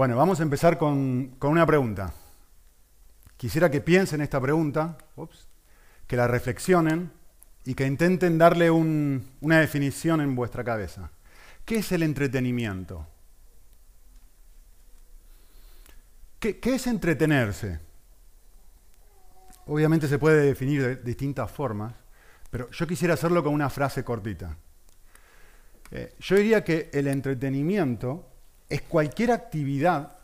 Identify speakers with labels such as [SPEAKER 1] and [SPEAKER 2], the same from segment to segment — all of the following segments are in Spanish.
[SPEAKER 1] Bueno, vamos a empezar con, una pregunta. Quisiera que piensen esta pregunta, que la reflexionen y que intenten darle una definición en vuestra cabeza. ¿Qué es el entretenimiento? ¿Qué, ¿Qué, es entretenerse? Obviamente se puede definir de distintas formas, pero yo quisiera hacerlo con una frase cortita. Eh, yo diría que el entretenimiento es cualquier actividad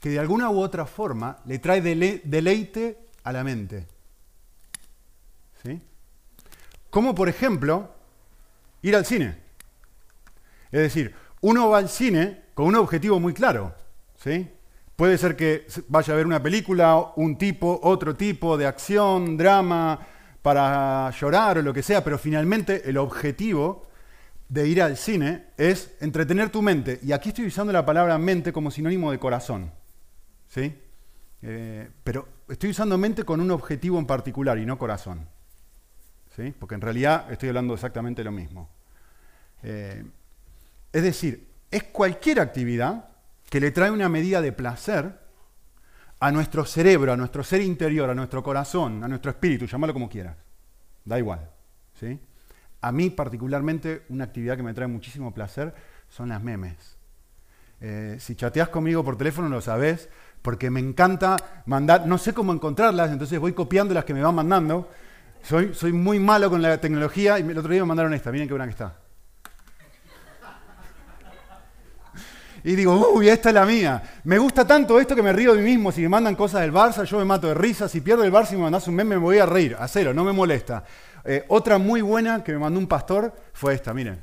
[SPEAKER 1] que de alguna u otra forma le trae deleite a la mente. ¿Sí? Como por ejemplo ir al cine. Es decir, uno va al cine con un objetivo muy claro. ¿sí? Puede ser que vaya a ver una película, un tipo, otro tipo de acción, drama, para llorar o lo que sea, pero finalmente el objetivo de ir al cine es entretener tu mente. Y aquí estoy usando la palabra mente como sinónimo de corazón. ¿sí? Eh, pero estoy usando mente con un objetivo en particular y no corazón. ¿sí? Porque en realidad estoy hablando exactamente lo mismo. Eh, es decir, es cualquier actividad que le trae una medida de placer a nuestro cerebro, a nuestro ser interior, a nuestro corazón, a nuestro espíritu, llámalo como quieras. Da igual. ¿sí? A mí particularmente una actividad que me trae muchísimo placer son las memes. Eh, si chateas conmigo por teléfono lo sabes, porque me encanta mandar, no sé cómo encontrarlas, entonces voy copiando las que me van mandando. Soy, soy muy malo con la tecnología y el otro día me mandaron esta, miren qué buena que está. Y digo, uy, esta es la mía. Me gusta tanto esto que me río de mí mismo. Si me mandan cosas del Barça, yo me mato de risa. Si pierdo el Barça y me mandas un meme, me voy a reír. A cero, no me molesta. Eh, otra muy buena que me mandó un pastor fue esta, miren.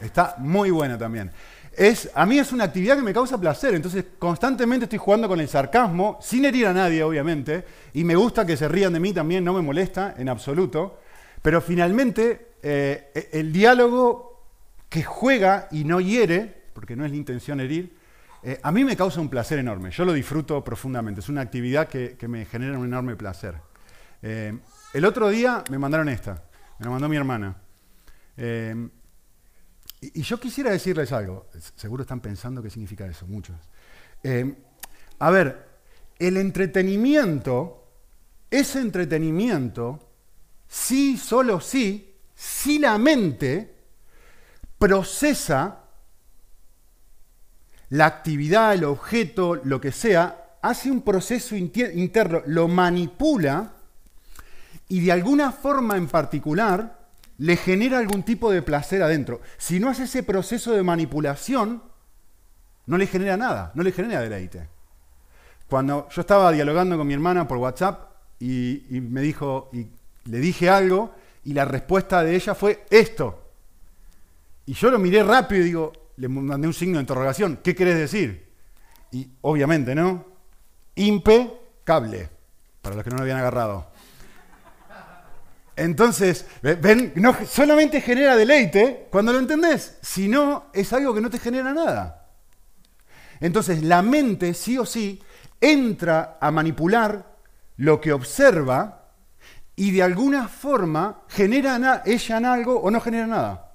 [SPEAKER 1] Está muy buena también. Es, a mí es una actividad que me causa placer, entonces constantemente estoy jugando con el sarcasmo, sin herir a nadie, obviamente, y me gusta que se rían de mí también, no me molesta en absoluto, pero finalmente eh, e, el diálogo que juega y no hiere, porque no es la intención herir, eh, a mí me causa un placer enorme, yo lo disfruto profundamente, es una actividad que, me genera un enorme placer. El otro día me mandaron esta, me la mandó mi hermana. Eh, y, yo quisiera decirles algo, seguro están pensando qué significa eso, muchos. Eh, a ver, el entretenimiento, ese entretenimiento, sí, solo sí, si la mente procesa la actividad, el objeto, lo que sea, hace un proceso interno, lo manipula y de alguna forma en particular le genera algún tipo de placer adentro. Si no hace ese proceso de manipulación, no le genera nada, no le genera deleite. Cuando yo estaba dialogando con mi hermana por WhatsApp y, me dijo, y le dije algo, y la respuesta de ella fue esto. Y yo lo miré rápido y digo, le mandé un signo de interrogación, ¿qué querés decir? Y obviamente, ¿no? Impecable, para los que no lo habían agarrado. Entonces, ven, no solamente genera deleite cuando lo entendés, sino es algo que no te genera nada. Entonces, la mente sí o sí entra a manipular lo que observa y de alguna forma genera ella en algo o no genera nada.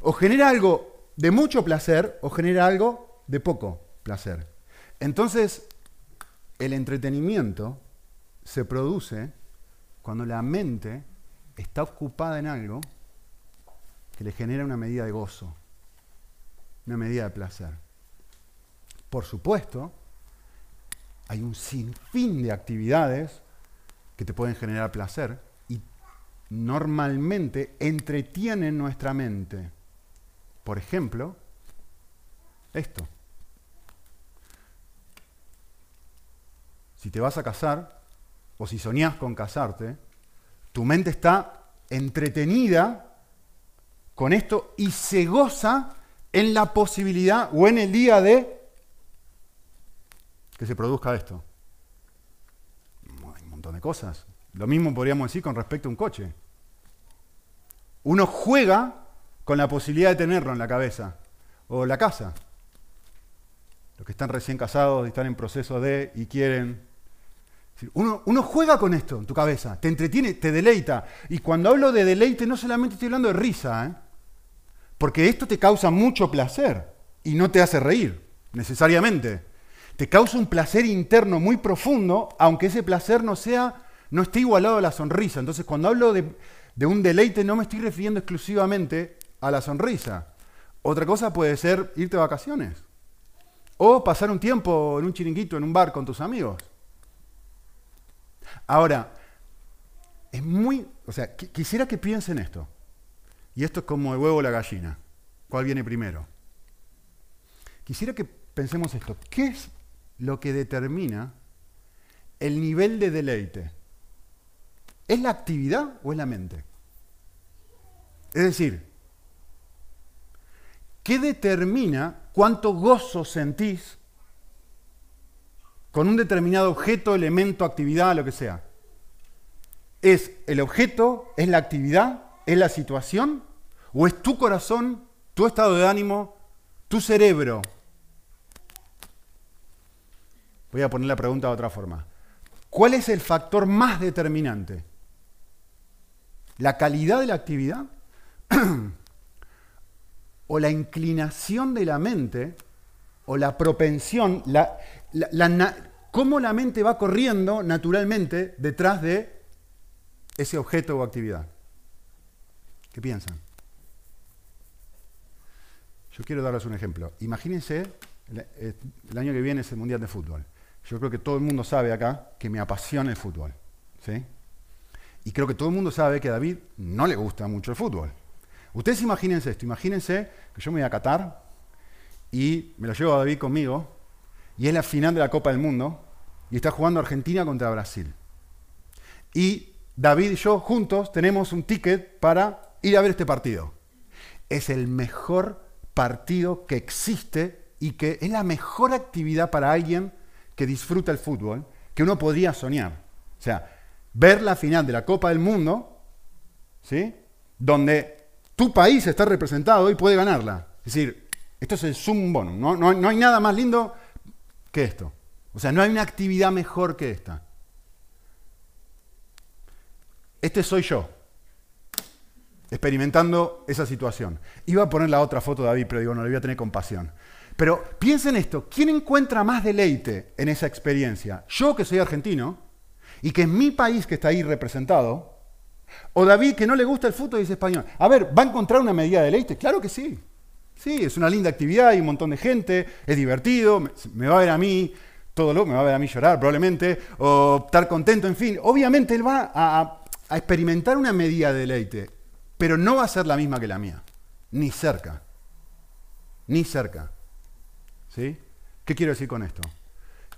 [SPEAKER 1] O genera algo de mucho placer o genera algo de poco placer. Entonces, el entretenimiento se produce cuando la mente está ocupada en algo que le genera una medida de gozo, una medida de placer. Por supuesto, hay un sinfín de actividades que te pueden generar placer y normalmente entretienen nuestra mente. Por ejemplo, esto. Si te vas a casar, o si soñás con casarte, tu mente está entretenida con esto y se goza en la posibilidad o en el día de que se produzca esto. Hay un montón de cosas. Lo mismo podríamos decir con respecto a un coche. Uno juega con la posibilidad de tenerlo en la cabeza o la casa. Los que están recién casados y están en proceso de y quieren uno, juega con esto en tu cabeza, te entretiene, te deleita. Y cuando hablo de deleite, no solamente estoy hablando de risa, ¿eh? porque esto te causa mucho placer y no te hace reír. necesariamente. Te causa un placer interno muy profundo, aunque ese placer no sea, no esté igualado a la sonrisa. Entonces, cuando hablo de, de un deleite, no me estoy refiriendo exclusivamente a la sonrisa. Otra cosa puede ser irte de vacaciones. O pasar un tiempo en un chiringuito, en un bar con tus amigos. Ahora, es muy, o sea, quisiera que piensen esto. Y esto es como el huevo o la gallina. ¿Cuál viene primero? Quisiera que pensemos esto. ¿Qué es lo que determina el nivel de deleite? ¿Es la actividad o es la mente? Es decir, ¿qué determina cuánto gozo sentís con un determinado objeto, elemento, actividad, lo que sea? ¿Es el objeto? ¿Es la actividad? ¿Es la situación? ¿O es tu corazón, tu estado de ánimo, tu cerebro? Voy a poner la pregunta de otra forma. ¿Cuál es el factor más determinante? ¿La calidad de la actividad? ¿O la inclinación de la mente? ¿O la propensión? La, ¿Cómo la mente va corriendo naturalmente detrás de ese objeto o actividad. ¿Qué piensan? Yo quiero darles un ejemplo. Imagínense, eh, el año que viene es el Mundial de Fútbol. Yo creo que todo el mundo sabe acá que me apasiona el fútbol. ¿sí? Y creo que todo el mundo sabe que a David no le gusta mucho el fútbol. Ustedes imagínense esto, imagínense que yo me voy a Qatar y me lo llevo a David conmigo y es la final de la Copa del Mundo y está jugando Argentina contra Brasil. Y David y yo juntos tenemos un ticket para ir a ver este partido. Es el mejor partido que existe y que es la mejor actividad para alguien que disfruta el fútbol que uno podría soñar. O sea, ver la final de la Copa del Mundo, ¿sí? Donde tu país está representado y puede ganarla. Es decir, esto es el sum bonum. No, no hay nada más lindo que esto. O sea, no hay una actividad mejor que esta. Este soy yo, experimentando esa situación. Iba a poner la otra foto de David, pero digo, no, le voy a tener compasión. Pero piensen esto, ¿quién encuentra más deleite en esa experiencia? Yo que soy argentino y que es mi país que está ahí representado, o David que no le gusta el fútbol y dice español. A ver, ¿va a encontrar una medida de deleite? Claro que sí. Sí, es una linda actividad, hay un montón de gente, es divertido, me va a ver a mí, todo lo me va a ver a mí llorar probablemente, o estar contento, en fin. Obviamente él va a a experimentar una medida de deleite, pero no va a ser la misma que la mía, ni cerca, ni cerca. ¿Sí? ¿Qué quiero decir con esto?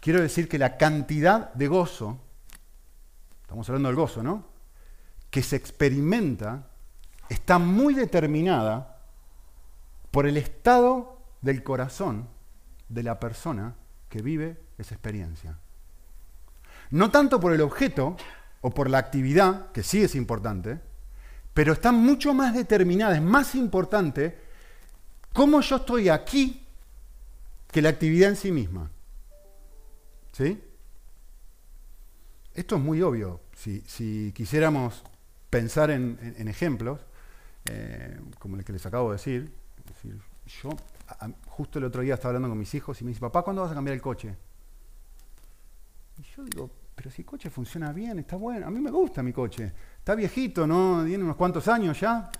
[SPEAKER 1] Quiero decir que la cantidad de gozo, estamos hablando del gozo, ¿no? Que se experimenta está muy determinada por el estado del corazón de la persona que vive esa experiencia. No tanto por el objeto, o por la actividad, que sí es importante, pero está mucho más determinada, es más importante cómo yo estoy aquí que la actividad en sí misma. ¿Sí? Esto es muy obvio. Si, quisiéramos pensar en, ejemplos, eh, como el que les acabo de decir, yo justo el otro día estaba hablando con mis hijos y me dice, papá, ¿cuándo vas a cambiar el coche? Y yo digo, pero si el coche funciona bien, está bueno. A mí me gusta mi coche. Está viejito, ¿no? Tiene unos cuantos años ya.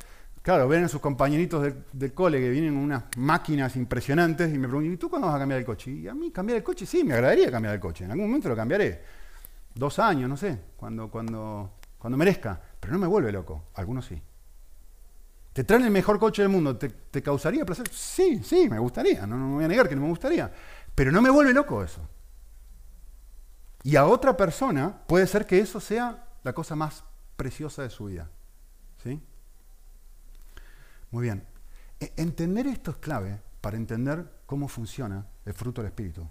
[SPEAKER 1] Claro, ven a sus compañeritos del, cole que vienen unas máquinas impresionantes y me preguntan, ¿y tú cuándo vas a cambiar el coche? Y a mí cambiar el coche, sí, me agradaría cambiar el coche. En algún momento lo cambiaré. Dos años, no sé, cuando, cuando, cuando merezca. Pero no me vuelve loco. Algunos sí. ¿Te traen el mejor coche del mundo? ¿Te, causaría placer? Sí, sí, me gustaría. No, no me voy a negar que no me gustaría. Pero no me vuelve loco eso. Y a otra persona puede ser que eso sea la cosa más preciosa de su vida. ¿Sí? Muy bien. E, entender esto es clave para entender cómo funciona el fruto del Espíritu.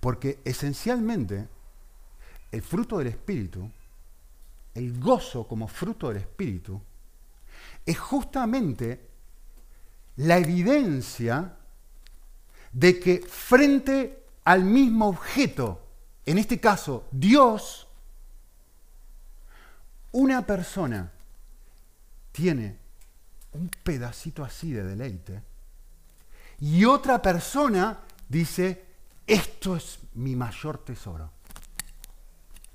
[SPEAKER 1] Porque esencialmente el fruto del Espíritu, el gozo como fruto del Espíritu, es justamente la evidencia de que frente al mismo objeto, en este caso Dios, una persona tiene un pedacito así de deleite Y otra persona dice, esto es mi mayor tesoro.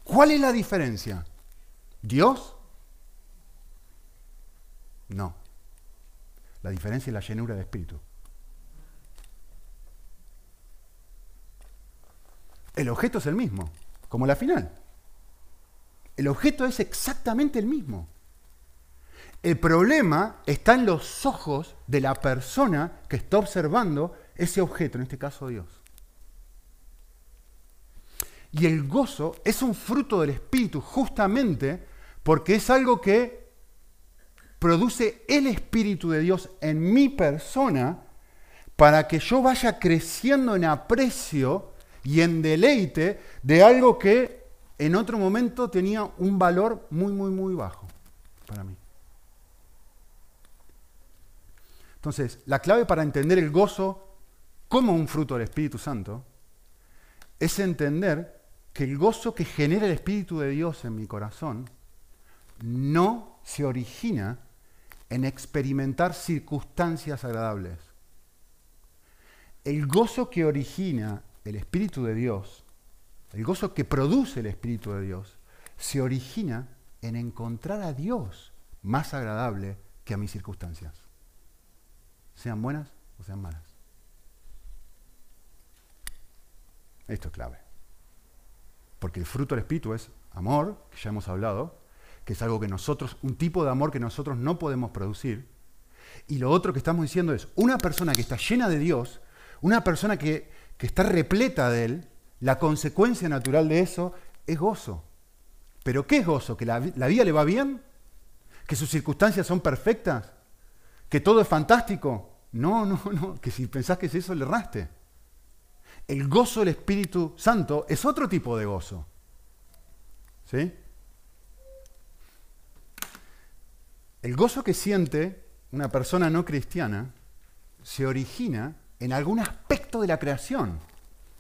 [SPEAKER 1] ¿Cuál es la diferencia? ¿Dios? No. La diferencia es la llenura de espíritu. El objeto es el mismo, como la final. El objeto es exactamente el mismo. El problema está en los ojos de la persona que está observando ese objeto, en este caso Dios. Y el gozo es un fruto del Espíritu justamente porque es algo que produce el Espíritu de Dios en mi persona para que yo vaya creciendo en aprecio y en deleite de algo que en otro momento tenía un valor muy, muy, muy bajo para mí. Entonces, la clave para entender el gozo como un fruto del Espíritu Santo es entender que el gozo que genera el Espíritu de Dios en mi corazón no se origina en experimentar circunstancias agradables. El gozo que origina el Espíritu de Dios, el gozo que produce el Espíritu de Dios, se origina en encontrar a Dios más agradable que a mis circunstancias, sean buenas o sean malas. Esto es clave. Porque el fruto del Espíritu es amor, que ya hemos hablado, que es algo que nosotros, un tipo de amor que nosotros no podemos producir. Y lo otro que estamos diciendo es, una persona que está llena de Dios, una persona que, está repleta de Él, la consecuencia natural de eso es gozo. ¿Pero qué es gozo? ¿Que la, la vida le va bien? ¿Que sus circunstancias son perfectas? ¿Que todo es fantástico? No, no, no, que si pensás que es eso, le erraste. El gozo del Espíritu Santo es otro tipo de gozo. ¿Sí? El gozo que siente una persona no cristiana se origina en algún aspecto de la creación.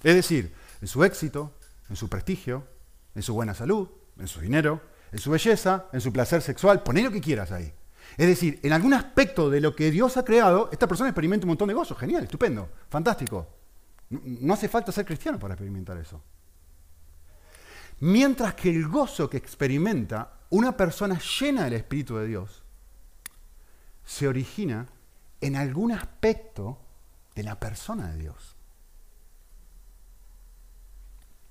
[SPEAKER 1] Es decir, en su éxito, en su prestigio, en su buena salud, en su dinero, en su belleza, en su placer sexual, poné lo que quieras ahí. Es decir, en algún aspecto de lo que Dios ha creado, esta persona experimenta un montón de gozo. Genial, estupendo, fantástico. No hace falta ser cristiano para experimentar eso. Mientras que el gozo que experimenta una persona llena del Espíritu de Dios se origina en algún aspecto de la persona de Dios.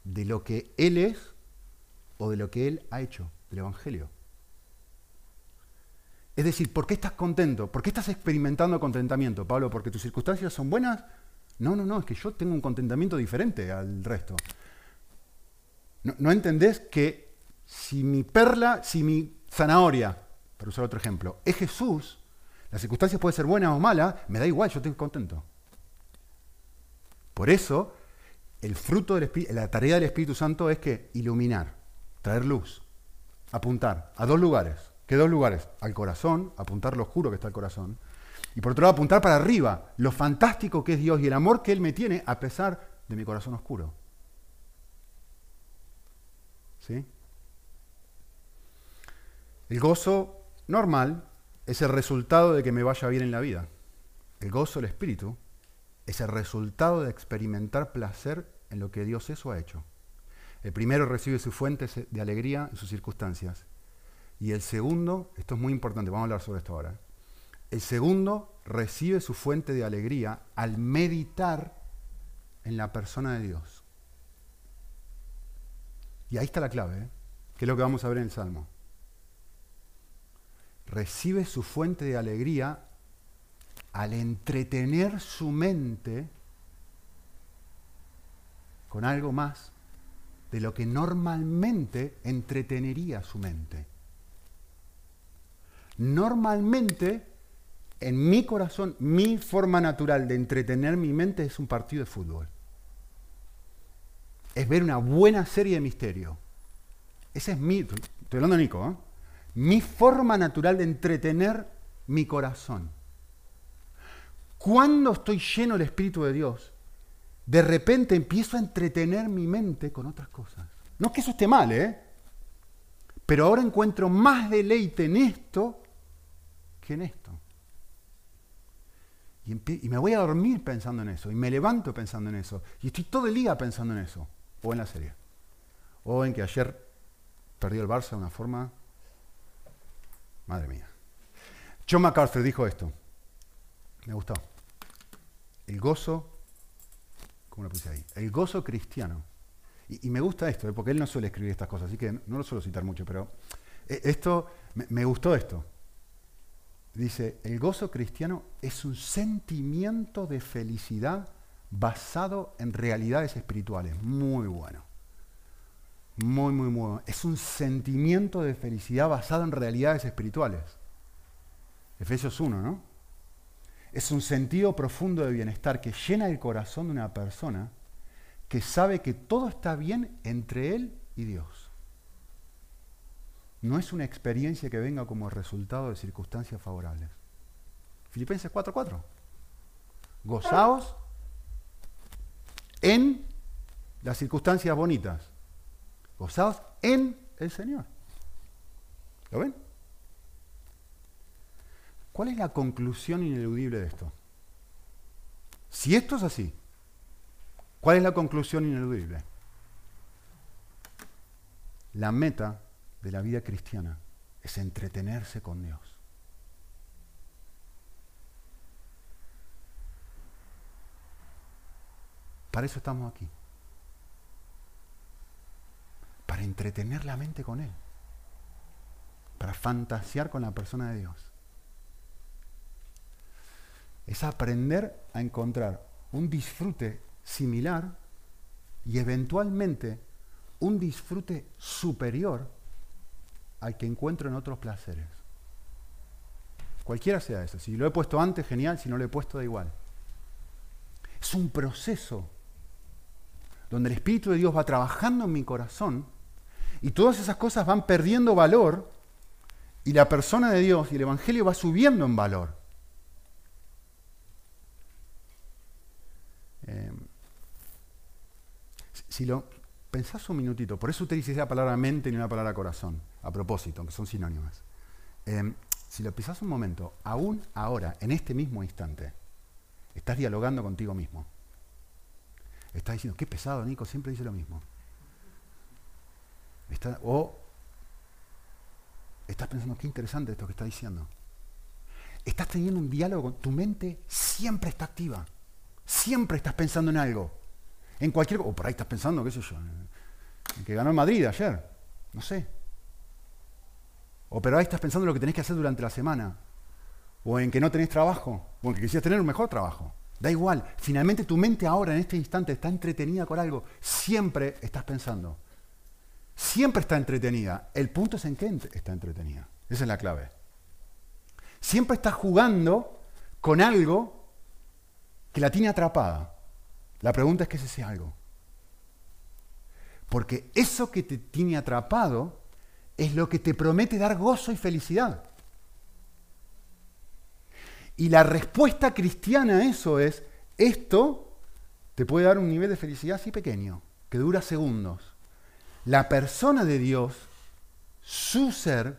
[SPEAKER 1] De lo que Él es o de lo que Él ha hecho, del Evangelio. Es decir, ¿por qué estás contento? ¿Por qué estás experimentando contentamiento, Pablo? ¿Porque tus circunstancias son buenas? No, no, no, es que yo tengo un contentamiento diferente al resto. No, entendés que si mi perla, si mi zanahoria, para usar otro ejemplo, es Jesús, las circunstancias pueden ser buenas o malas, me da igual, yo estoy contento. Por eso, el fruto del la tarea del Espíritu Santo es que iluminar, traer luz, apuntar a dos lugares. ¿Qué dos lugares? Al corazón, apuntar lo oscuro que está el corazón, y por otro lado, apuntar para arriba lo fantástico que es Dios y el amor que Él me tiene a pesar de mi corazón oscuro. ¿Sí? El gozo normal es el resultado de que me vaya bien en la vida. El gozo del Espíritu es el resultado de experimentar placer en lo que Dios eso ha hecho. El primero recibe su fuente de alegría en sus circunstancias. Y el segundo, esto es muy importante, vamos a hablar sobre esto ahora. El segundo recibe su fuente de alegría al meditar en la persona de Dios. Y ahí está la clave, ¿eh? que es lo que vamos a ver en el Salmo. Recibe su fuente de alegría al entretener su mente con algo más de lo que normalmente entretenería su mente. Normalmente en mi corazón, mi forma natural de entretener mi mente es un partido de fútbol. Es ver una buena serie de misterio. Esa es mi, estoy hablando de Nico, ¿eh? Mi forma natural de entretener mi corazón. Cuando estoy lleno del Espíritu de Dios, de repente empiezo a entretener mi mente con otras cosas. No es que eso esté mal, ¿eh? Pero ahora encuentro más deleite en esto que en esto. Y, me voy a dormir pensando en eso, y me levanto pensando en eso, y estoy todo el día pensando en eso, o en la serie, o en que ayer perdió el Barça de una forma... Madre mía. John MacArthur dijo esto, me gustó. El gozo, ¿cómo lo puse ahí? El gozo cristiano. Y, me gusta esto, ¿eh? porque él no suele escribir estas cosas, así que no lo suelo citar mucho, pero eh, esto, me gustó esto. Dice, el gozo cristiano es un sentimiento de felicidad basado en realidades espirituales. Muy bueno. Muy, muy, muy. Es un sentimiento de felicidad basado en realidades espirituales. Efesios 1, ¿no? Es un sentido profundo de bienestar que llena el corazón de una persona que sabe que todo está bien entre él y Dios no es una experiencia que venga como resultado de circunstancias favorables. Filipenses 4:4. Gozaos en las circunstancias bonitas. Gozaos en el Señor. ¿Lo ven? ¿Cuál es la conclusión ineludible de esto? Si esto es así, ¿cuál es la conclusión ineludible? La meta de la vida cristiana es entretenerse con Dios. Para eso estamos aquí. Para entretener la mente con Él. Para fantasear con la persona de Dios. Es aprender a encontrar un disfrute similar y eventualmente un disfrute superior al que encuentro en otros placeres. Cualquiera sea eso. Si lo he puesto antes, genial. Si no lo he puesto, da igual. Es un proceso donde el Espíritu de Dios va trabajando en mi corazón y todas esas cosas van perdiendo valor y la persona de Dios y el Evangelio va subiendo en valor. Eh, si lo pensás un minutito, por eso utilicé la palabra mente y no la palabra corazón a propósito, que son sinónimas. Em, si lo pisas un momento, aún ahora, en este mismo instante, estás dialogando contigo mismo. Estás diciendo, qué pesado, Nico, siempre dice lo mismo. O estás pensando, qué interesante esto que está diciendo. Estás teniendo un diálogo, tu mente siempre está activa. Siempre estás pensando en algo. En cualquier o por ahí estás pensando, qué sé yo, en que ganó Madrid ayer. No sé. O pero ahí estás pensando en lo que tenés que hacer durante la semana. O en que no tenés trabajo. O en que quisieras tener un mejor trabajo. Da igual. Finalmente tu mente ahora, en este instante, está entretenida con algo. Siempre estás pensando. Siempre está entretenida. El punto es en qué está entretenida. Esa es la clave. Siempre estás jugando con algo que la tiene atrapada. La pregunta es qué es ese algo. Porque eso que te tiene atrapado es lo que te promete dar gozo y felicidad. Y la respuesta cristiana a eso es, esto te puede dar un nivel de felicidad así pequeño, que dura segundos. La persona de Dios, su ser,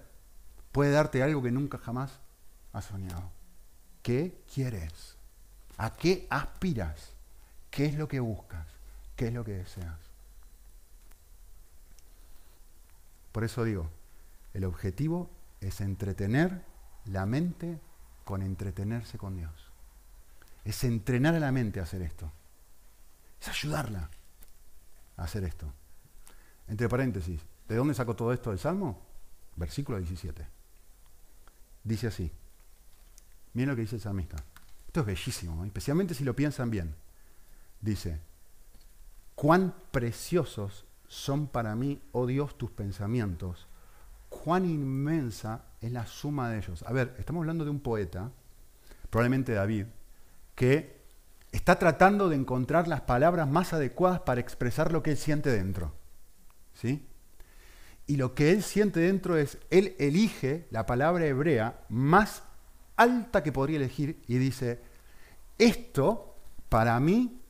[SPEAKER 1] puede darte algo que nunca jamás has soñado. ¿Qué quieres? ¿A qué aspiras? ¿Qué es lo que buscas? ¿Qué es lo que deseas? Por eso digo, el objetivo es entretener la mente con entretenerse con Dios. Es entrenar a la mente a hacer esto. Es ayudarla a hacer esto. Entre paréntesis, ¿de dónde sacó todo esto del Salmo? Versículo 17. Dice así. Miren lo que dice el salmista. Esto es bellísimo, especialmente si lo piensan bien. Dice, cuán preciosos son para mí, oh Dios, tus pensamientos, cuán inmensa es la suma de ellos. A ver, estamos hablando de un poeta, probablemente David, que está tratando de encontrar las palabras más adecuadas para expresar lo que él siente dentro. ¿Sí? Y lo que él siente dentro es, él elige la palabra hebrea más alta que podría elegir y dice, esto para mí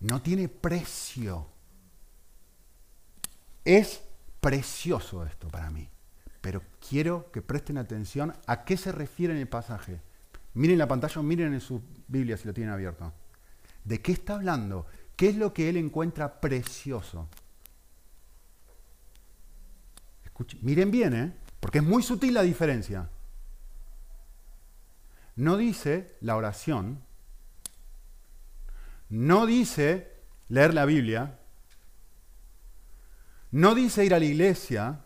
[SPEAKER 1] no tiene precio. Es precioso esto para mí. Pero quiero que presten atención a qué se refiere en el pasaje. Miren la pantalla, miren en su Biblia si lo tienen abierto. ¿De qué está hablando? ¿Qué es lo que él encuentra precioso? Miren bien, ¿eh? porque es muy sutil la diferencia. No dice la oración, no dice leer la Biblia, no dice ir a la iglesia,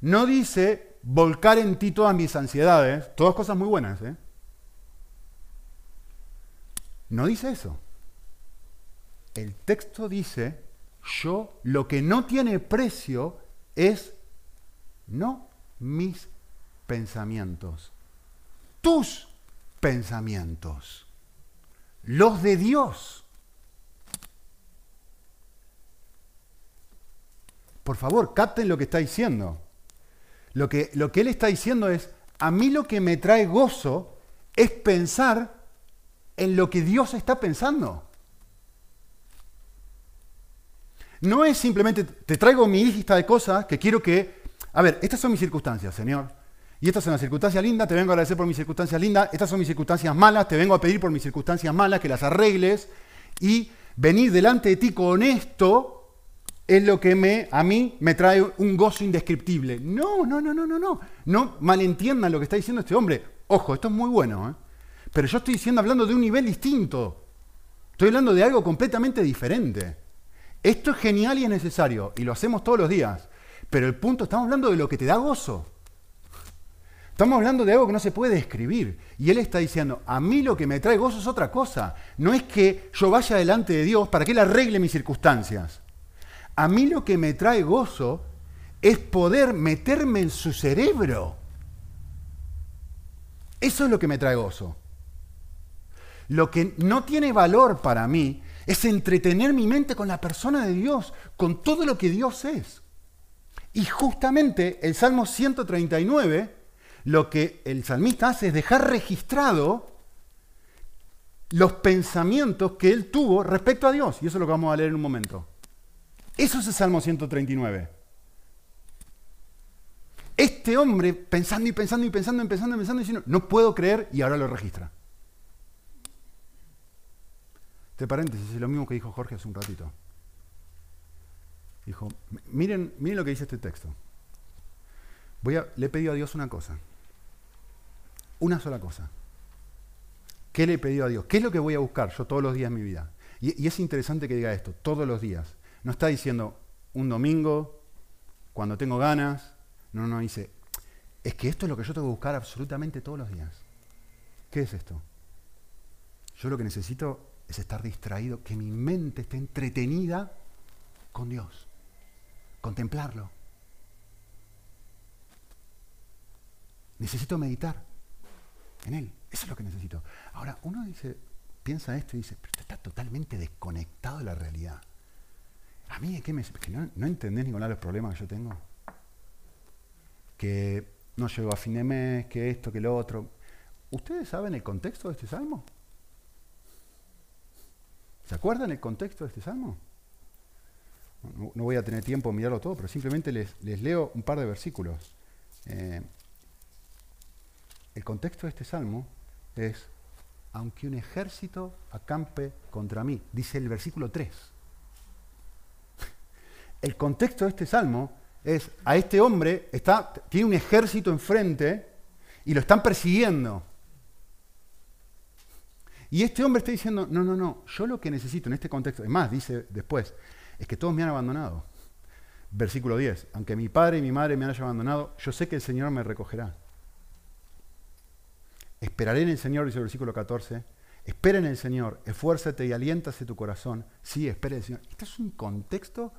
[SPEAKER 1] no dice volcar en ti todas mis ansiedades, todas cosas muy buenas, ¿eh? No dice eso. El texto dice, yo lo que no tiene precio es no mis pensamientos, tus pensamientos, los de Dios. Por favor, capten lo que está diciendo. Lo que, lo que él está diciendo es, a mí lo que me trae gozo es pensar en lo que Dios está pensando. No es simplemente, te traigo mi lista de cosas que quiero que... A ver, estas son mis circunstancias, Señor. Y estas son las circunstancias lindas, te vengo a agradecer por mis circunstancias lindas. Estas son mis circunstancias malas, te vengo a pedir por mis circunstancias malas, que las arregles. Y venir delante de ti con esto es lo que me, a mí me trae un gozo indescriptible. No, no, no, no, no, no. No malentiendan lo que está diciendo este hombre. Ojo, esto es muy bueno. ¿eh? Pero yo estoy diciendo, hablando de un nivel distinto. Estoy hablando de algo completamente diferente. Esto es genial y es necesario, y lo hacemos todos los días. Pero el punto, estamos hablando de lo que te da gozo. Estamos hablando de algo que no se puede describir. Y él está diciendo, a mí lo que me trae gozo es otra cosa. No es que yo vaya delante de Dios para que Él arregle mis circunstancias. A mí lo que me trae gozo es poder meterme en su cerebro. Eso es lo que me trae gozo. Lo que no tiene valor para mí es entretener mi mente con la persona de Dios, con todo lo que Dios es. Y justamente el Salmo 139, lo que el salmista hace es dejar registrado los pensamientos que él tuvo respecto a Dios. Y eso es lo que vamos a leer en un momento. Eso es el Salmo 139. Este hombre pensando y pensando y pensando y pensando y pensando diciendo, no puedo creer y ahora lo registra. Este paréntesis es lo mismo que dijo Jorge hace un ratito. Dijo, miren, miren lo que dice este texto. Voy a, le he pedido a Dios una cosa. Una sola cosa. ¿Qué le he pedido a Dios? ¿Qué es lo que voy a buscar yo todos los días de mi vida? Y, y es interesante que diga esto, todos los días. No está diciendo un domingo, cuando tengo ganas. No, no, dice, es que esto es lo que yo tengo que buscar absolutamente todos los días. ¿Qué es esto? Yo lo que necesito es estar distraído, que mi mente esté entretenida con Dios, contemplarlo. Necesito meditar en Él, eso es lo que necesito. Ahora, uno dice, piensa esto y dice, pero está totalmente desconectado de la realidad. A mí, ¿qué me que no, no entendés ninguno de los problemas que yo tengo? Que no llego a fin de mes, que esto, que lo otro. ¿Ustedes saben el contexto de este salmo? ¿Se acuerdan el contexto de este salmo? No, voy a tener tiempo de mirarlo todo, pero simplemente les, leo un par de versículos. Eh, el contexto de este salmo es, aunque un ejército acampe contra mí, dice el versículo 3. El contexto de este salmo es, a este hombre está, tiene un ejército enfrente y lo están persiguiendo. Y este hombre está diciendo, no, no, no, yo lo que necesito en este contexto, es más, dice después, es que todos me han abandonado. Versículo 10, aunque mi padre y mi madre me hayan abandonado, yo sé que el Señor me recogerá. Esperaré en el Señor, dice el versículo 14, espera en el Señor, esfuérzate y aliéntase tu corazón. Sí, espere en el Señor. Este es un contexto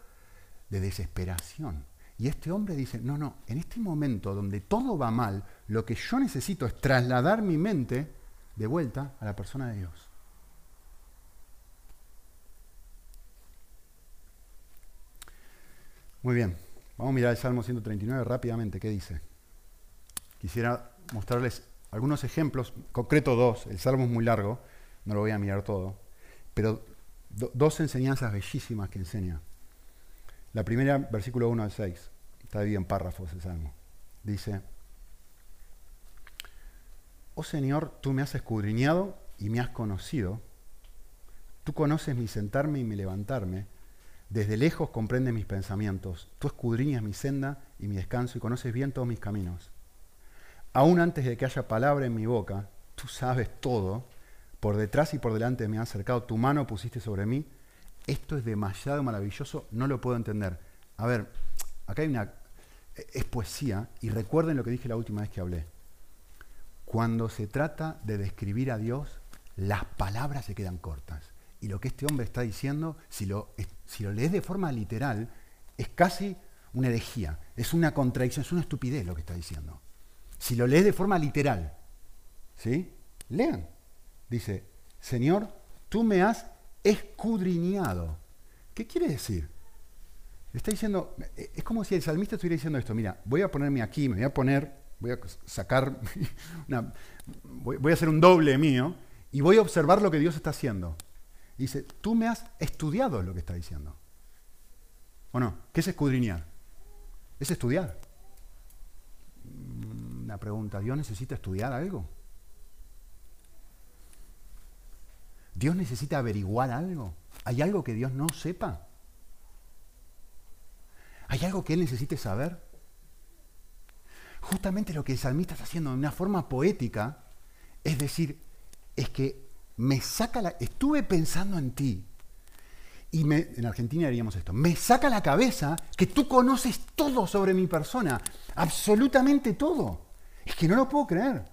[SPEAKER 1] de desesperación. Y este hombre dice, no, no, en este momento donde todo va mal, lo que yo necesito es trasladar mi mente de vuelta a la persona de Dios. Muy bien, vamos a mirar el Salmo 139 rápidamente, ¿qué dice? Quisiera mostrarles algunos ejemplos, concreto dos, el Salmo es muy largo, no lo voy a mirar todo, pero dos enseñanzas bellísimas que enseña. La primera, versículo 1 al 6, está dividido en párrafos el Salmo. Dice, Oh Señor, tú me has escudriñado y me has conocido. Tú conoces mi sentarme y mi levantarme. Desde lejos comprendes mis pensamientos. Tú escudriñas mi senda y mi descanso y conoces bien todos mis caminos. Aún antes de que haya palabra en mi boca, tú sabes todo. Por detrás y por delante me has acercado. Tu mano pusiste sobre mí. Esto es demasiado maravilloso. No lo puedo entender. A ver, acá hay una... Es poesía. Y recuerden lo que dije la última vez que hablé. Cuando se trata de describir a Dios, las palabras se quedan cortas. Y lo que este hombre está diciendo, si lo, si lo lees de forma literal, es casi una herejía, es una contradicción, es una estupidez lo que está diciendo. Si lo lees de forma literal, ¿sí? Lean. Dice, Señor, tú me has escudriñado. ¿Qué quiere decir? Está diciendo, es como si el salmista estuviera diciendo esto, mira, voy a ponerme aquí, me voy a poner, voy a sacar, una, voy a hacer un doble mío y voy a observar lo que Dios está haciendo. Dice, tú me has estudiado lo que está diciendo. ¿O no? ¿Qué es escudriñar? Es estudiar. Una pregunta, ¿Dios necesita estudiar algo? ¿Dios necesita averiguar algo? ¿Hay algo que Dios no sepa? ¿Hay algo que Él necesite saber? Justamente lo que el salmista está haciendo de una forma poética es decir, es que me saca la... Estuve pensando en ti. Y me, en Argentina haríamos esto. Me saca la cabeza que tú conoces todo sobre mi persona. Absolutamente todo. Es que no lo puedo creer.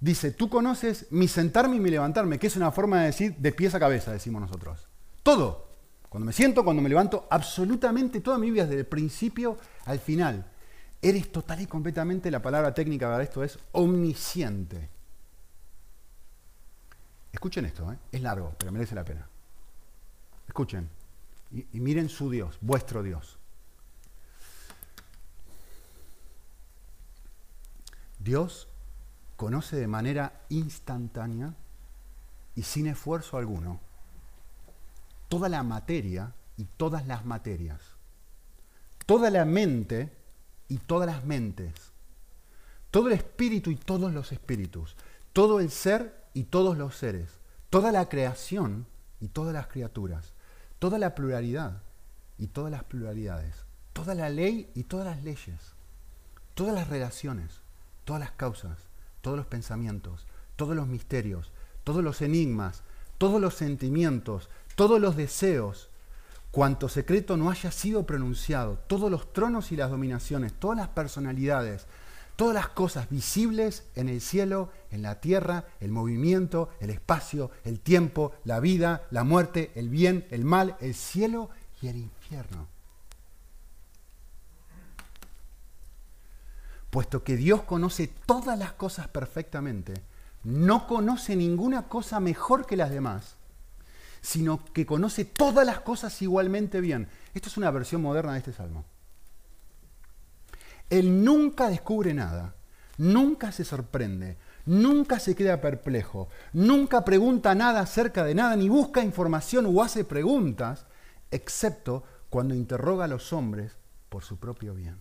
[SPEAKER 1] Dice, tú conoces mi sentarme y mi levantarme, que es una forma de decir de pies a cabeza, decimos nosotros. Todo. Cuando me siento, cuando me levanto, absolutamente toda mi vida, desde el principio al final. Eres total y completamente, la palabra técnica para esto es omnisciente. Escuchen esto, ¿eh? es largo, pero merece la pena. Escuchen y, y miren su Dios, vuestro Dios. Dios conoce de manera instantánea y sin esfuerzo alguno toda la materia y todas las materias, toda la mente y todas las mentes, todo el espíritu y todos los espíritus, todo el ser y todos los seres, toda la creación y todas las criaturas, toda la pluralidad y todas las pluralidades, toda la ley y todas las leyes, todas las relaciones, todas las causas, todos los pensamientos, todos los misterios, todos los enigmas, todos los sentimientos, todos los deseos, cuanto secreto no haya sido pronunciado, todos los tronos y las dominaciones, todas las personalidades, todas las cosas visibles en el cielo, en la tierra, el movimiento, el espacio, el tiempo, la vida, la muerte, el bien, el mal, el cielo y el infierno. Puesto que Dios conoce todas las cosas perfectamente, no conoce ninguna cosa mejor que las demás, sino que conoce todas las cosas igualmente bien. Esto es una versión moderna de este salmo. Él nunca descubre nada, nunca se sorprende, nunca se queda perplejo, nunca pregunta nada acerca de nada, ni busca información o hace preguntas, excepto cuando interroga a los hombres por su propio bien.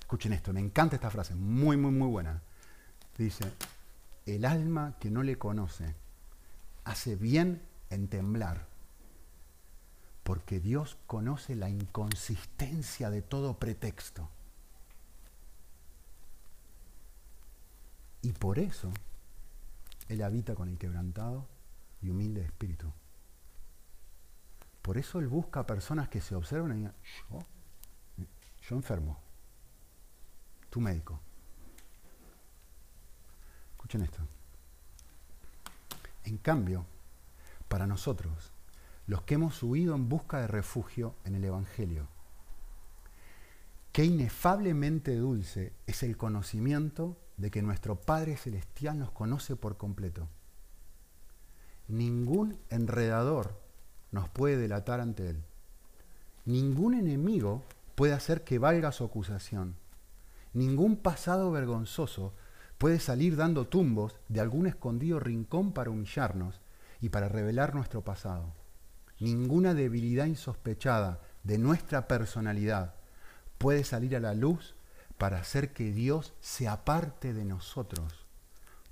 [SPEAKER 1] Escuchen esto, me encanta esta frase, muy, muy, muy buena. Dice, el alma que no le conoce hace bien en temblar, porque Dios conoce la inconsistencia de todo pretexto. Y por eso Él habita con el quebrantado y humilde espíritu. Por eso Él busca personas que se observan y digan, yo, yo enfermo, tu médico. Escuchen esto. En cambio, para nosotros, los que hemos huido en busca de refugio en el Evangelio. Qué inefablemente dulce es el conocimiento de que nuestro Padre Celestial nos conoce por completo. Ningún enredador nos puede delatar ante Él. Ningún enemigo puede hacer que valga su acusación. Ningún pasado vergonzoso puede salir dando tumbos de algún escondido rincón para humillarnos y para revelar nuestro pasado. Ninguna debilidad insospechada de nuestra personalidad puede salir a la luz para hacer que Dios se aparte de nosotros,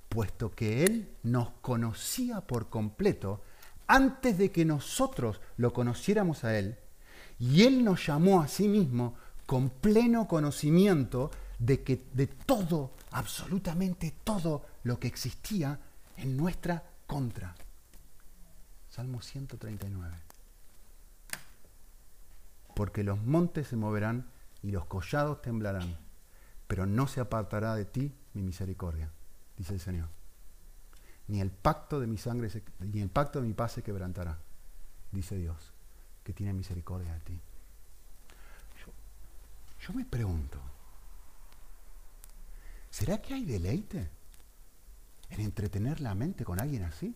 [SPEAKER 1] puesto que Él nos conocía por completo antes de que nosotros lo conociéramos a Él, y Él nos llamó a sí mismo con pleno conocimiento de que de todo, absolutamente todo lo que existía en nuestra contra. Salmo 139. Porque los montes se moverán y los collados temblarán, pero no se apartará de ti mi misericordia, dice el Señor. Ni el pacto de mi sangre, ni el pacto de mi paz se quebrantará, dice Dios, que tiene misericordia de ti. Yo, yo me pregunto, ¿será que hay deleite en entretener la mente con alguien así?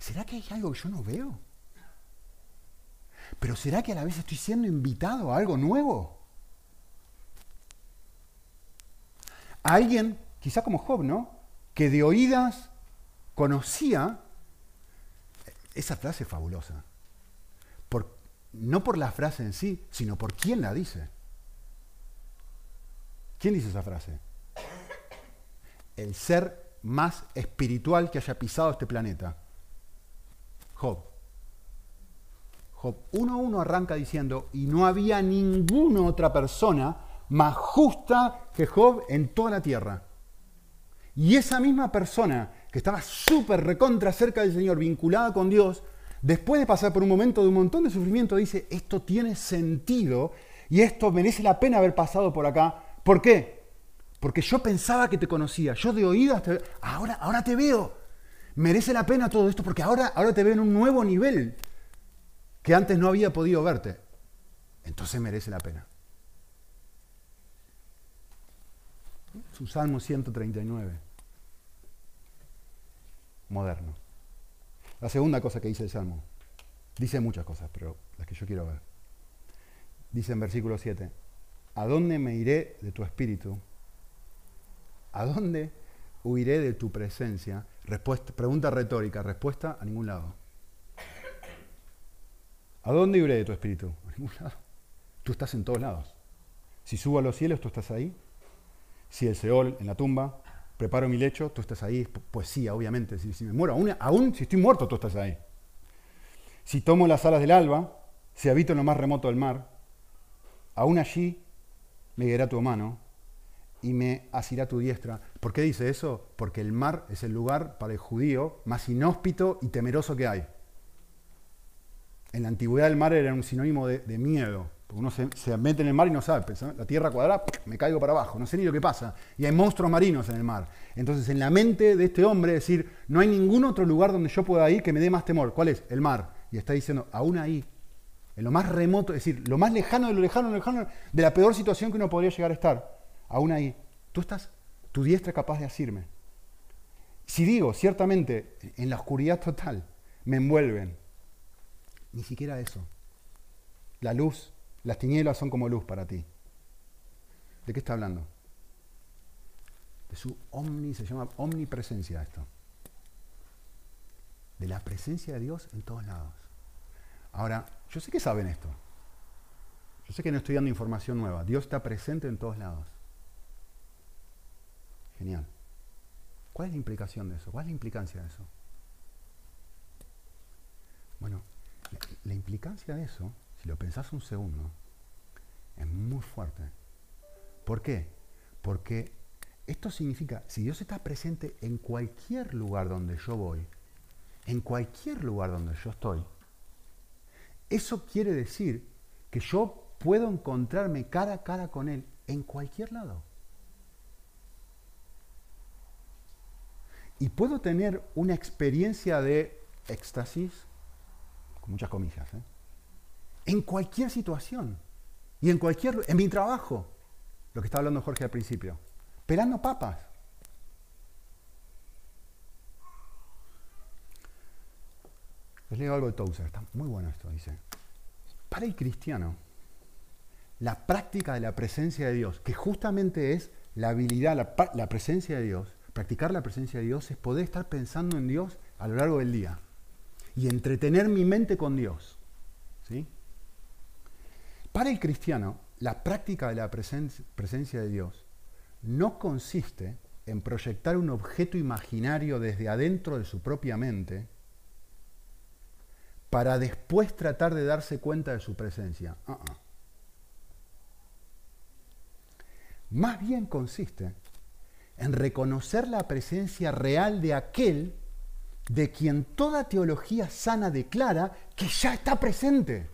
[SPEAKER 1] ¿Será que hay algo que yo no veo? Pero ¿será que a la vez estoy siendo invitado a algo nuevo? alguien, quizá como Job, ¿no? Que de oídas conocía esa frase fabulosa. No por la frase en sí, sino por quién la dice. ¿Quién dice esa frase? El ser más espiritual que haya pisado este planeta. Job. Job 1.1 arranca diciendo, y no había ninguna otra persona más justa que Job en toda la tierra. Y esa misma persona que estaba súper recontra cerca del Señor, vinculada con Dios, después de pasar por un momento de un montón de sufrimiento, dice, esto tiene sentido y esto merece la pena haber pasado por acá. ¿Por qué? Porque yo pensaba que te conocía, yo de oídas, ahora, ahora te veo. Merece la pena todo esto porque ahora, ahora te veo en un nuevo nivel que antes no había podido verte. Entonces merece la pena. Su Salmo 139. Moderno. La segunda cosa que dice el Salmo. Dice muchas cosas, pero las que yo quiero ver. Dice en versículo 7, ¿a dónde me iré de tu espíritu? ¿A dónde huiré de tu presencia? Pregunta retórica, respuesta a ningún lado. ¿A dónde iré de tu espíritu? A ningún lado. Tú estás en todos lados. Si subo a los cielos, tú estás ahí. Si el Seol en la tumba, preparo mi lecho, tú estás ahí. Poesía, obviamente. Si, me muero, aún, aún si estoy muerto, tú estás ahí. Si tomo las alas del alba, si habito en lo más remoto del mar, aún allí me guiará tu mano y me asirá tu diestra. ¿Por qué dice eso? Porque el mar es el lugar para el judío más inhóspito y temeroso que hay. En la antigüedad el mar era un sinónimo de miedo, uno se, mete en el mar y no sabe, la tierra cuadrada, me caigo para abajo, no sé ni lo que pasa. Y hay monstruos marinos en el mar. Entonces, en la mente de este hombre, decir, no hay ningún otro lugar donde yo pueda ir que me dé más temor. ¿Cuál es? El mar. Y está diciendo, aún ahí, en lo más remoto, es decir, lo más lejano de lo lejano, lo lejano, de la peor situación que uno podría llegar a estar, aún ahí, tú estás, tu diestra es capaz de asirme. Si digo, ciertamente, en la oscuridad total, me envuelven, ni siquiera eso. La luz las tinieblas son como luz para ti. ¿De qué está hablando? De su omni, se llama omnipresencia esto. De la presencia de Dios en todos lados. Ahora, yo sé que saben esto. Yo sé que no estoy dando información nueva. Dios está presente en todos lados. Genial. ¿Cuál es la implicación de eso? ¿Cuál es la implicancia de eso? Bueno, la, implicancia de eso si lo pensás un segundo, es muy fuerte. ¿Por qué? Porque esto significa, si Dios está presente en cualquier lugar donde yo voy, en cualquier lugar donde yo estoy, eso quiere decir que yo puedo encontrarme cara a cara con Él en cualquier lado. Y puedo tener una experiencia de éxtasis, con muchas comillas, ¿eh? en cualquier situación y en cualquier, en mi trabajo, lo que estaba hablando Jorge al principio, pelando papas. Les leo algo de Tozer, está muy bueno esto, dice. Para el cristiano, la práctica de la presencia de Dios, que justamente es la habilidad, la, la presencia de Dios, practicar la presencia de Dios es poder estar pensando en Dios a lo largo del día y entretener mi mente con Dios. ¿Sí? Para el cristiano, la práctica de la presencia de Dios no consiste en proyectar un objeto imaginario desde adentro de su propia mente para después tratar de darse cuenta de su presencia. Uh -uh. Más bien consiste en reconocer la presencia real de aquel de quien toda teología sana declara que ya está presente.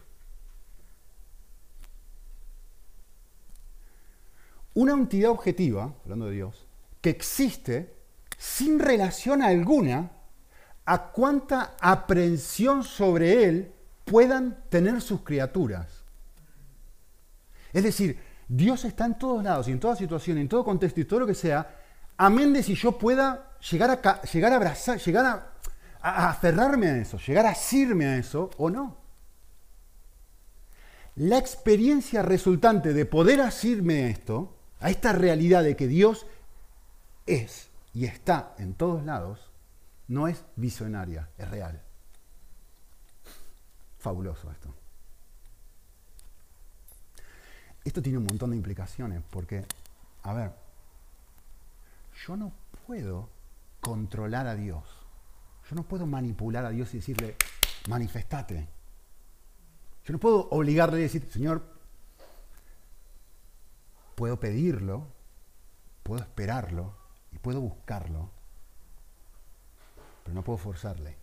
[SPEAKER 1] Una entidad objetiva, hablando de Dios, que existe sin relación alguna a cuánta aprehensión sobre él puedan tener sus criaturas. Es decir, Dios está en todos lados y en toda situación, en todo contexto y todo lo que sea, amén de si yo pueda llegar a, llegar a abrazar, llegar a, a aferrarme a eso, llegar a asirme a eso o no. La experiencia resultante de poder asirme a esto, a esta realidad de que Dios es y está en todos lados, no es visionaria, es real. Fabuloso esto. Esto tiene un montón de implicaciones porque, a ver, yo no puedo controlar a Dios. Yo no puedo manipular a Dios y decirle, manifestate. Yo no puedo obligarle a decir, Señor, puedo pedirlo, puedo esperarlo y puedo buscarlo, pero no puedo forzarle.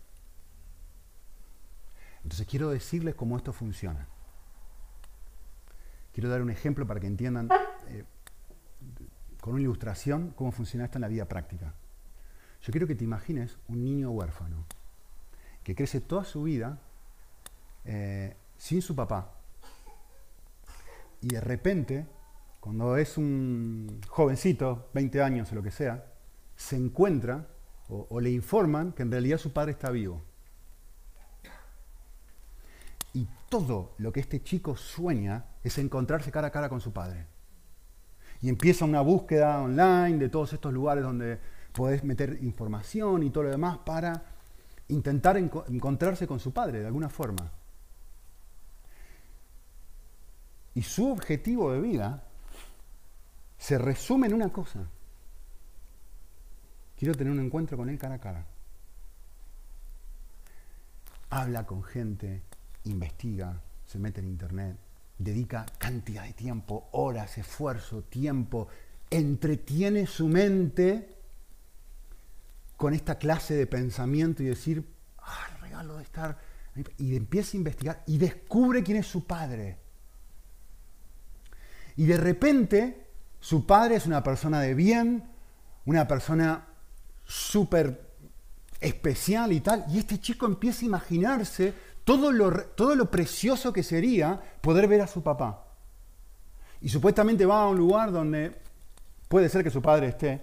[SPEAKER 1] Entonces quiero decirles cómo esto funciona. Quiero dar un ejemplo para que entiendan eh, con una ilustración cómo funciona esto en la vida práctica. Yo quiero que te imagines un niño huérfano que crece toda su vida eh, sin su papá. Y de repente, cuando es un jovencito, 20 años o lo que sea, se encuentra o, le informan que en realidad su padre está vivo. Y todo lo que este chico sueña es encontrarse cara a cara con su padre. Y empieza una búsqueda online de todos estos lugares donde podés meter información y todo lo demás para intentar enco encontrarse con su padre de alguna forma. Y su objetivo de vida se resume en una cosa. Quiero tener un encuentro con él cara a cara. Habla con gente, investiga, se mete en internet, dedica cantidad de tiempo, horas, esfuerzo, tiempo, entretiene su mente con esta clase de pensamiento y decir, ah, el regalo de estar, y empieza a investigar y descubre quién es su padre. Y de repente, su padre es una persona de bien, una persona súper especial y tal, y este chico empieza a imaginarse todo lo, todo lo precioso que sería poder ver a su papá. Y supuestamente va a un lugar donde puede ser que su padre esté,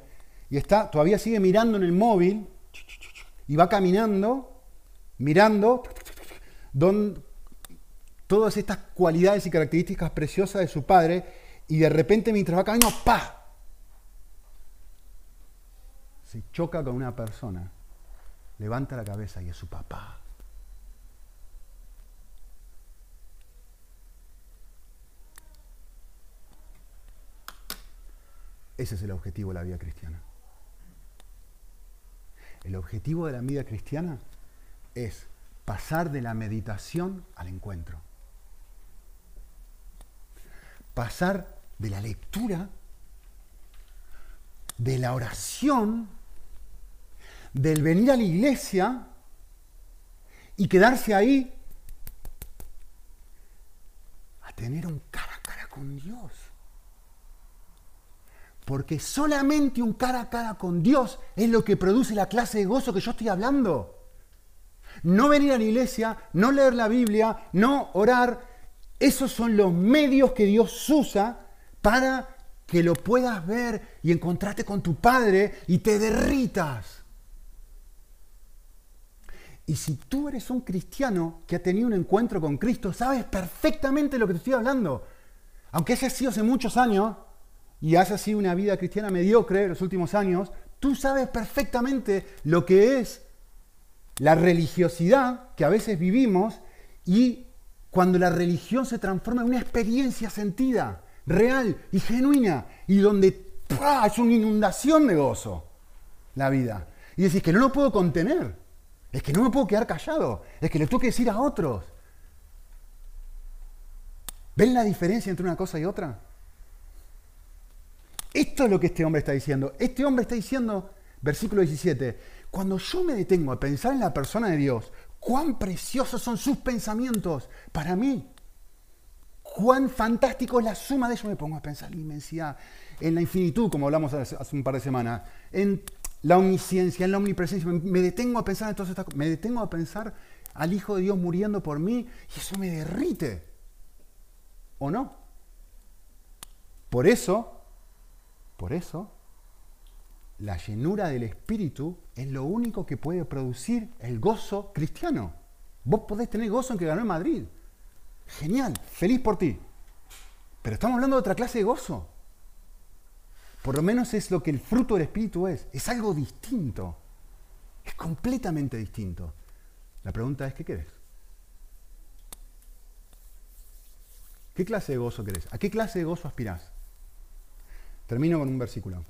[SPEAKER 1] y está, todavía sigue mirando en el móvil, y va caminando, mirando todas estas cualidades y características preciosas de su padre, y de repente mientras va caminando, ¡pa! Se choca con una persona, levanta la cabeza y es su papá. Ese es el objetivo de la vida cristiana. El objetivo de la vida cristiana es pasar de la meditación al encuentro. Pasar de la lectura, de la oración, del venir a la iglesia y quedarse ahí a tener un cara a cara con Dios. Porque solamente un cara a cara con Dios es lo que produce la clase de gozo que yo estoy hablando. No venir a la iglesia, no leer la Biblia, no orar. Esos son los medios que Dios usa para que lo puedas ver y encontrarte con tu Padre y te derritas. Y si tú eres un cristiano que ha tenido un encuentro con Cristo, sabes perfectamente lo que te estoy hablando. Aunque ese ha sido hace muchos años, y has sido una vida cristiana mediocre en los últimos años, tú sabes perfectamente lo que es la religiosidad que a veces vivimos y Cuando la religión se transforma en una experiencia sentida, real y genuina, y donde es una inundación de gozo la vida. Y decís que no lo puedo contener, es que no me puedo quedar callado, es que le tengo que decir a otros. ¿Ven la diferencia entre una cosa y otra? Esto es lo que este hombre está diciendo. Este hombre está diciendo, versículo 17, cuando yo me detengo a pensar en la persona de Dios, cuán preciosos son sus pensamientos para mí. Cuán fantástico es la suma de ellos. Me pongo a pensar en la inmensidad, en la infinitud, como hablamos hace, un par de semanas, en la omnisciencia, en la omnipresencia. Me, detengo a pensar en todas estas Me detengo a pensar al Hijo de Dios muriendo por mí y eso me derrite. ¿O no? Por eso, por eso, la llenura del Espíritu es lo único que puede producir el gozo cristiano. Vos podés tener gozo en que ganó en Madrid. Genial, feliz por ti. Pero estamos hablando de otra clase de gozo. Por lo menos es lo que el fruto del Espíritu es. Es algo distinto. Es completamente distinto. La pregunta es, ¿qué querés? ¿Qué clase de gozo querés? ¿A qué clase de gozo aspirás? Termino con un versículo,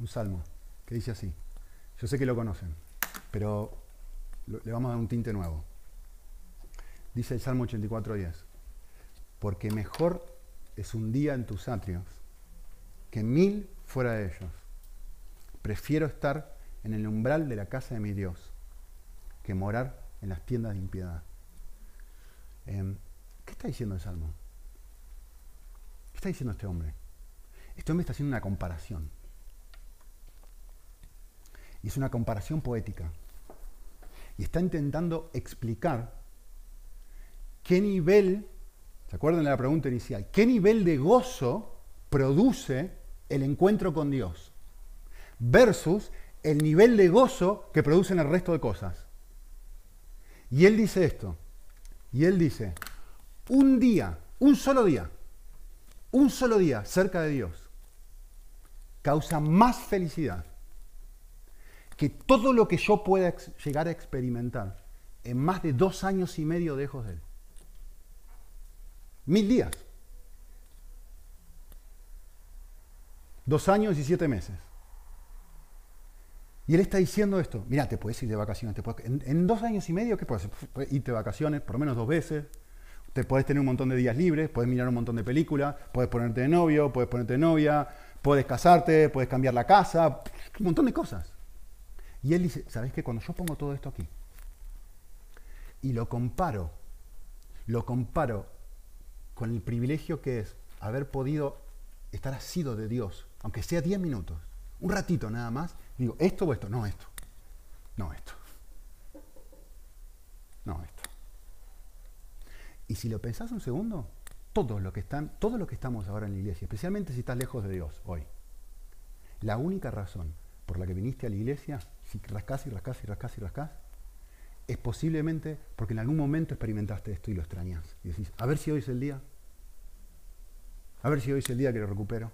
[SPEAKER 1] un salmo, que dice así. Yo sé que lo conocen, pero le vamos a dar un tinte nuevo. Dice el Salmo 84.10, porque mejor es un día en tus atrios que mil fuera de ellos. Prefiero estar en el umbral de la casa de mi Dios que morar en las tiendas de impiedad. Em, ¿Qué está diciendo el Salmo? ¿Qué está diciendo este hombre? Este hombre está haciendo una comparación. Y es una comparación poética. Y está intentando explicar qué nivel, ¿se acuerdan de la pregunta inicial? ¿Qué nivel de gozo produce el encuentro con Dios? Versus el nivel de gozo que producen el resto de cosas. Y él dice esto. Y él dice, un día, un solo día, un solo día cerca de Dios causa más felicidad que todo lo que yo pueda llegar a experimentar en más de dos años y medio lejos de Él. Mil días. Dos años y siete meses. Y él está diciendo esto, mira, te puedes ir de vacaciones, en, dos años y medio, ¿qué puedes? Puedes irte de vacaciones por lo menos dos veces, te puedes tener un montón de días libres, puedes mirar un montón de películas, puedes ponerte de novio, puedes ponerte de novia, puedes casarte, puedes cambiar la casa, un montón de cosas. Y él dice, ¿sabes qué? Cuando yo pongo todo esto aquí y lo comparo, lo comparo con el privilegio que es haber podido estar asido de Dios, aunque sea 10 minutos, un ratito nada más, digo, esto o esto, no esto, no esto, no esto. Y si lo pensás un segundo, todos los que que estamos ahora en la iglesia, especialmente si estás lejos de Dios hoy, la única razón por la que viniste a la iglesia, si rascás y rascás y rascás y rascás, es posiblemente porque en algún momento experimentaste esto y lo extrañas. Y decís, a ver si hoy es el día. A ver si hoy es el día que lo recupero.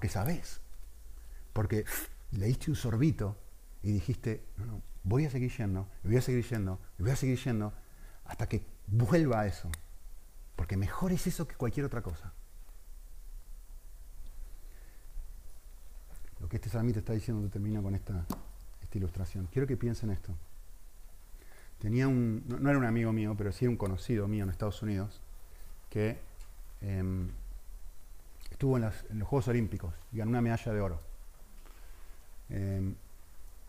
[SPEAKER 1] Porque sabés. Porque leíste un sorbito y dijiste, no, no, voy a seguir yendo, voy a seguir yendo, voy a seguir yendo, hasta que vuelva a eso. Porque mejor es eso que cualquier otra cosa. Lo que este salmista está diciendo termina con esta, esta ilustración. Quiero que piensen esto. Tenía un, no, era un amigo mío, pero sí un conocido mío en Estados Unidos, que em, estuvo en, los Juegos Olímpicos y ganó una medalla de oro. Em,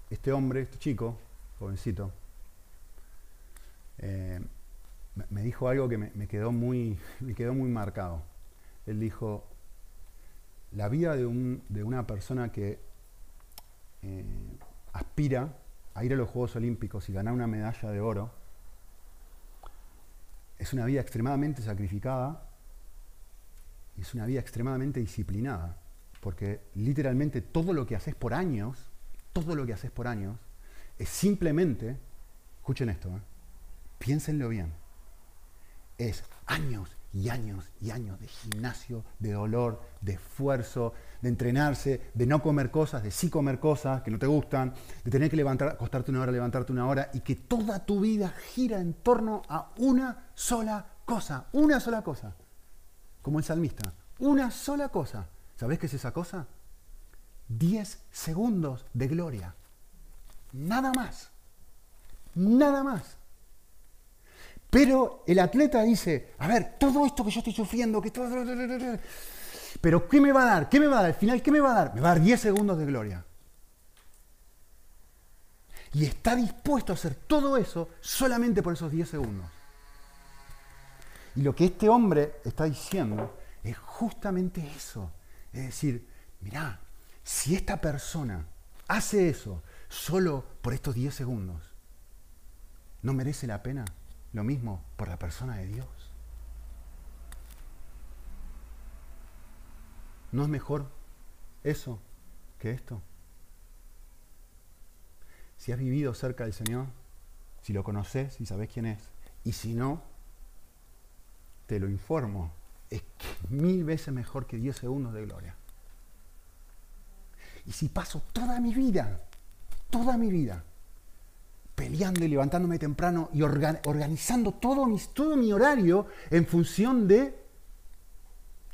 [SPEAKER 1] este hombre, este chico, jovencito, eh, me dijo algo que me, quedó muy, me quedó muy marcado. Él dijo, la vida de, una persona que eh, aspira a ir a los Juegos Olímpicos y ganar una medalla de oro es una vida extremadamente sacrificada es una vida extremadamente disciplinada, porque literalmente todo lo que haces por años, todo lo que haces por años, es simplemente, escuchen esto, ¿eh? piénsenlo bien, es años y años y años de gimnasio, de dolor, de esfuerzo, de entrenarse, de no comer cosas, de sí comer cosas que no te gustan, de tener que levantar, acostarte una hora, levantarte una hora, y que toda tu vida gira en torno a una sola cosa, una sola cosa. Como el salmista, una sola cosa. ¿Sabés qué es esa cosa? Diez segundos de gloria. Nada más. Nada más. Pero el atleta dice, a ver, todo esto que yo estoy sufriendo, que todo... Pero ¿qué me va a dar? ¿Qué me va a dar? Al final, ¿qué me va a dar? Me va a dar 10 segundos de gloria. Y está dispuesto a hacer todo eso solamente por esos 10 segundos. Y lo que este hombre está diciendo es justamente eso. Es decir, mirá, si esta persona hace eso solo por estos 10 segundos, ¿no merece la pena? Lo mismo por la persona de Dios. ¿No es mejor eso que esto? Si has vivido cerca del Señor, si lo conoces, si sabes quién es, y si no, te lo informo, es mil veces mejor que 10 segundos de gloria. Y si paso toda mi vida, toda mi vida, peleando y levantándome temprano y organizando todo mi, todo mi horario en función de,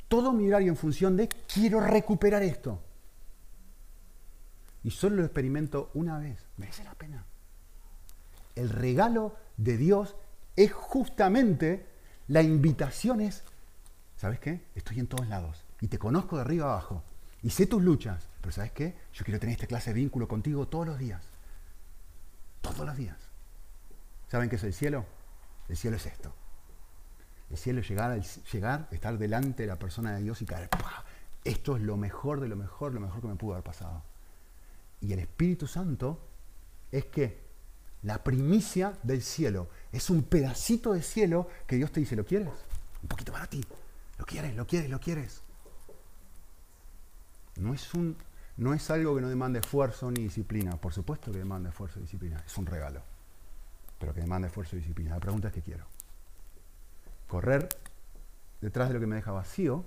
[SPEAKER 1] todo mi horario en función de, quiero recuperar esto. Y solo lo experimento una vez, merece la pena. El regalo de Dios es justamente la invitación es, ¿sabes qué? Estoy en todos lados y te conozco de arriba abajo y sé tus luchas, pero ¿sabes qué? Yo quiero tener esta clase de vínculo contigo todos los días. Todos los días. ¿Saben qué es el cielo? El cielo es esto. El cielo es llegar, llegar estar delante de la persona de Dios y caer. Esto es lo mejor de lo mejor, lo mejor que me pudo haber pasado. Y el Espíritu Santo es que la primicia del cielo es un pedacito de cielo que Dios te dice, ¿lo quieres? Un poquito para ti. ¿Lo quieres? ¿Lo quieres? ¿Lo quieres? No es un no es algo que no demande esfuerzo ni disciplina. Por supuesto que demanda esfuerzo y disciplina. Es un regalo. Pero que demanda esfuerzo y disciplina. La pregunta es qué quiero. Correr detrás de lo que me deja vacío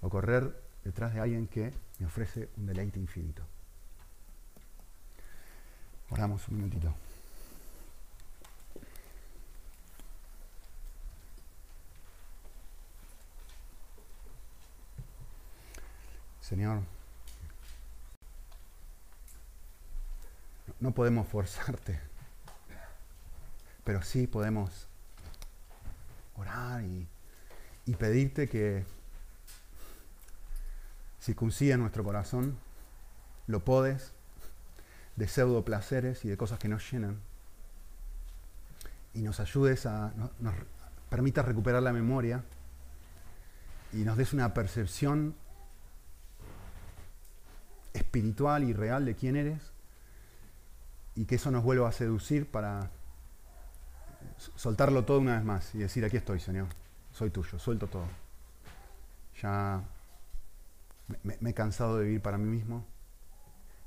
[SPEAKER 1] o correr detrás de alguien que me ofrece un deleite infinito. Oramos un minutito. Señor, no podemos forzarte, pero sí podemos orar y, pedirte que circuncida nuestro corazón, lo podes de pseudo placeres y de cosas que nos llenan y nos ayudes a, nos permitas recuperar la memoria y nos des una percepción espiritual y real de quién eres y que eso nos vuelva a seducir para soltarlo todo una vez más y decir, aquí estoy, Señor, soy tuyo, suelto todo. Ya me, he cansado de vivir para mí mismo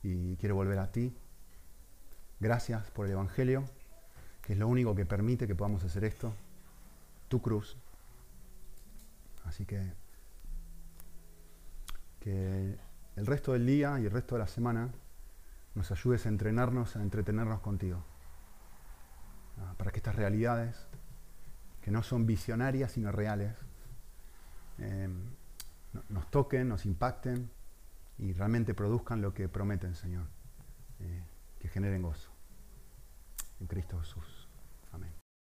[SPEAKER 1] y quiero volver a ti. Gracias por el Evangelio, que es lo único que permite que podamos hacer esto. Tu cruz. Así que que el resto del día y el resto de la semana nos ayudes a entrenarnos, a entretenernos contigo. Ah, para que estas realidades, que no son visionarias sino reales, em, nos toquen, nos impacten y realmente produzcan lo que prometen, Señor, eh, que generen gozo. En Cristo Jesús.